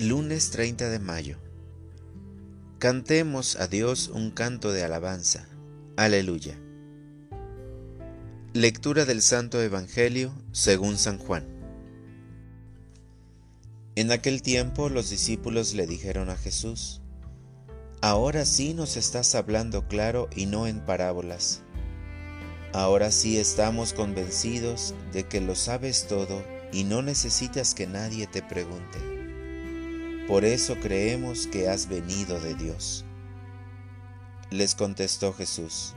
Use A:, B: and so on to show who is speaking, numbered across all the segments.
A: Lunes 30 de mayo. Cantemos a Dios un canto de alabanza. Aleluya. Lectura del Santo Evangelio según San Juan. En aquel tiempo los discípulos le dijeron a Jesús, Ahora sí nos estás hablando claro y no en parábolas. Ahora sí estamos convencidos de que lo sabes todo y no necesitas que nadie te pregunte. Por eso creemos que has venido de Dios. Les contestó Jesús,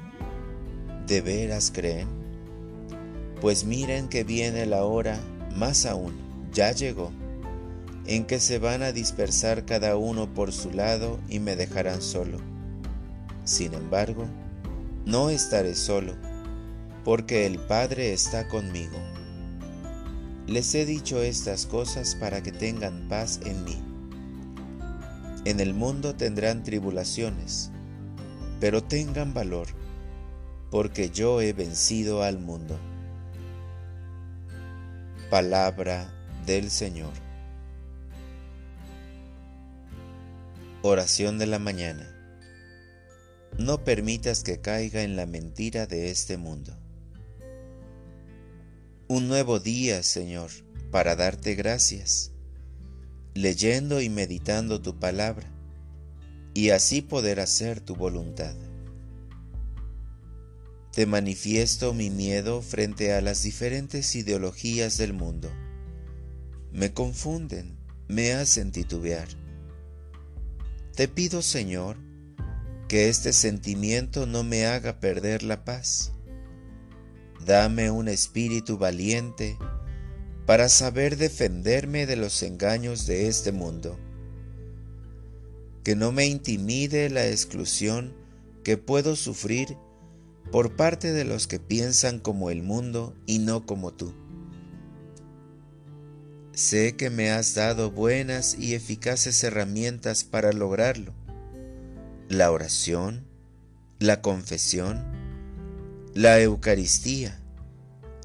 A: ¿de veras creen? Pues miren que viene la hora, más aún, ya llegó, en que se van a dispersar cada uno por su lado y me dejarán solo. Sin embargo, no estaré solo, porque el Padre está conmigo. Les he dicho estas cosas para que tengan paz en mí. En el mundo tendrán tribulaciones, pero tengan valor, porque yo he vencido al mundo. Palabra del Señor. Oración de la mañana. No permitas que caiga en la mentira de este mundo. Un nuevo día, Señor, para darte gracias leyendo y meditando tu palabra, y así poder hacer tu voluntad. Te manifiesto mi miedo frente a las diferentes ideologías del mundo. Me confunden, me hacen titubear. Te pido, Señor, que este sentimiento no me haga perder la paz. Dame un espíritu valiente para saber defenderme de los engaños de este mundo. Que no me intimide la exclusión que puedo sufrir por parte de los que piensan como el mundo y no como tú. Sé que me has dado buenas y eficaces herramientas para lograrlo. La oración, la confesión, la Eucaristía,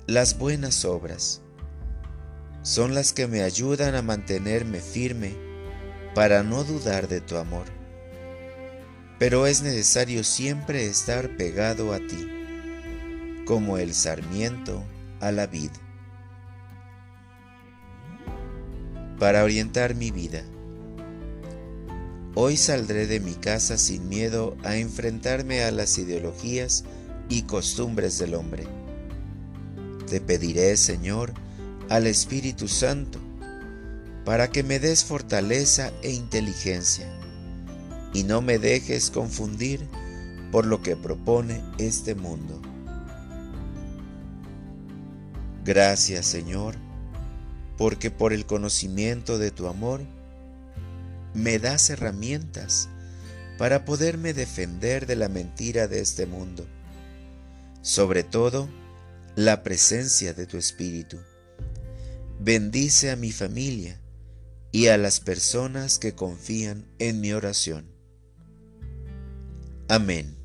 A: las buenas obras son las que me ayudan a mantenerme firme para no dudar de tu amor. Pero es necesario siempre estar pegado a ti, como el sarmiento a la vid. Para orientar mi vida. Hoy saldré de mi casa sin miedo a enfrentarme a las ideologías y costumbres del hombre. Te pediré, Señor, al Espíritu Santo para que me des fortaleza e inteligencia y no me dejes confundir por lo que propone este mundo. Gracias Señor, porque por el conocimiento de tu amor me das herramientas para poderme defender de la mentira de este mundo, sobre todo la presencia de tu Espíritu. Bendice a mi familia y a las personas que confían en mi oración. Amén.